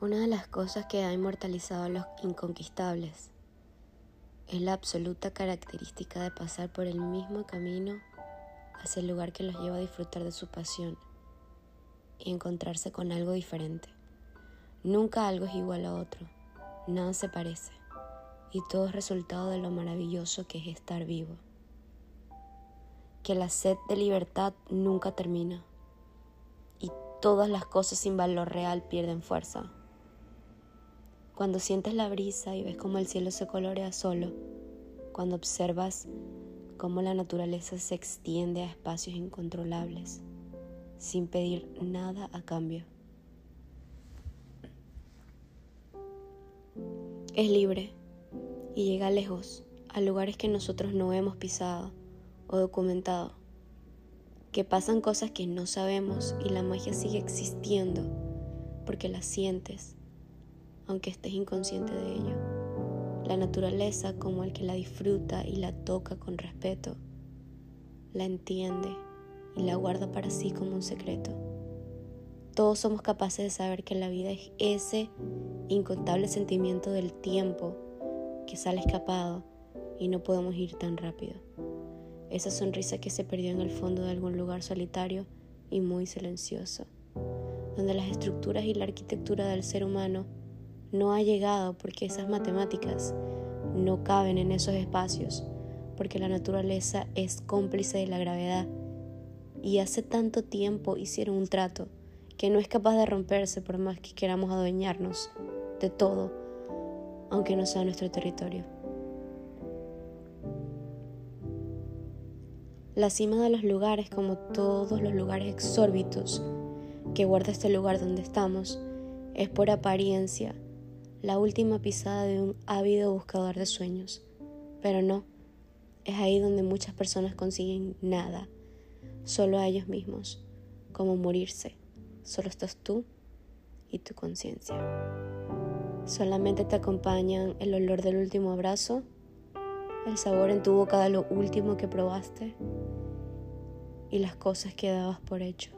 Una de las cosas que ha inmortalizado a los inconquistables es la absoluta característica de pasar por el mismo camino hacia el lugar que los lleva a disfrutar de su pasión y encontrarse con algo diferente. Nunca algo es igual a otro, nada se parece y todo es resultado de lo maravilloso que es estar vivo. Que la sed de libertad nunca termina y todas las cosas sin valor real pierden fuerza. Cuando sientes la brisa y ves cómo el cielo se colorea solo, cuando observas cómo la naturaleza se extiende a espacios incontrolables, sin pedir nada a cambio. Es libre y llega lejos, a lugares que nosotros no hemos pisado o documentado, que pasan cosas que no sabemos y la magia sigue existiendo porque la sientes aunque estés inconsciente de ello. La naturaleza como el que la disfruta y la toca con respeto, la entiende y la guarda para sí como un secreto. Todos somos capaces de saber que la vida es ese incontable sentimiento del tiempo que sale escapado y no podemos ir tan rápido. Esa sonrisa que se perdió en el fondo de algún lugar solitario y muy silencioso, donde las estructuras y la arquitectura del ser humano no ha llegado porque esas matemáticas no caben en esos espacios, porque la naturaleza es cómplice de la gravedad. Y hace tanto tiempo hicieron un trato que no es capaz de romperse por más que queramos adueñarnos de todo, aunque no sea nuestro territorio. La cima de los lugares, como todos los lugares exórbitos que guarda este lugar donde estamos, es por apariencia la última pisada de un ávido buscador de sueños. Pero no, es ahí donde muchas personas consiguen nada, solo a ellos mismos, como morirse. Solo estás tú y tu conciencia. Solamente te acompañan el olor del último abrazo, el sabor en tu boca de lo último que probaste y las cosas que dabas por hecho.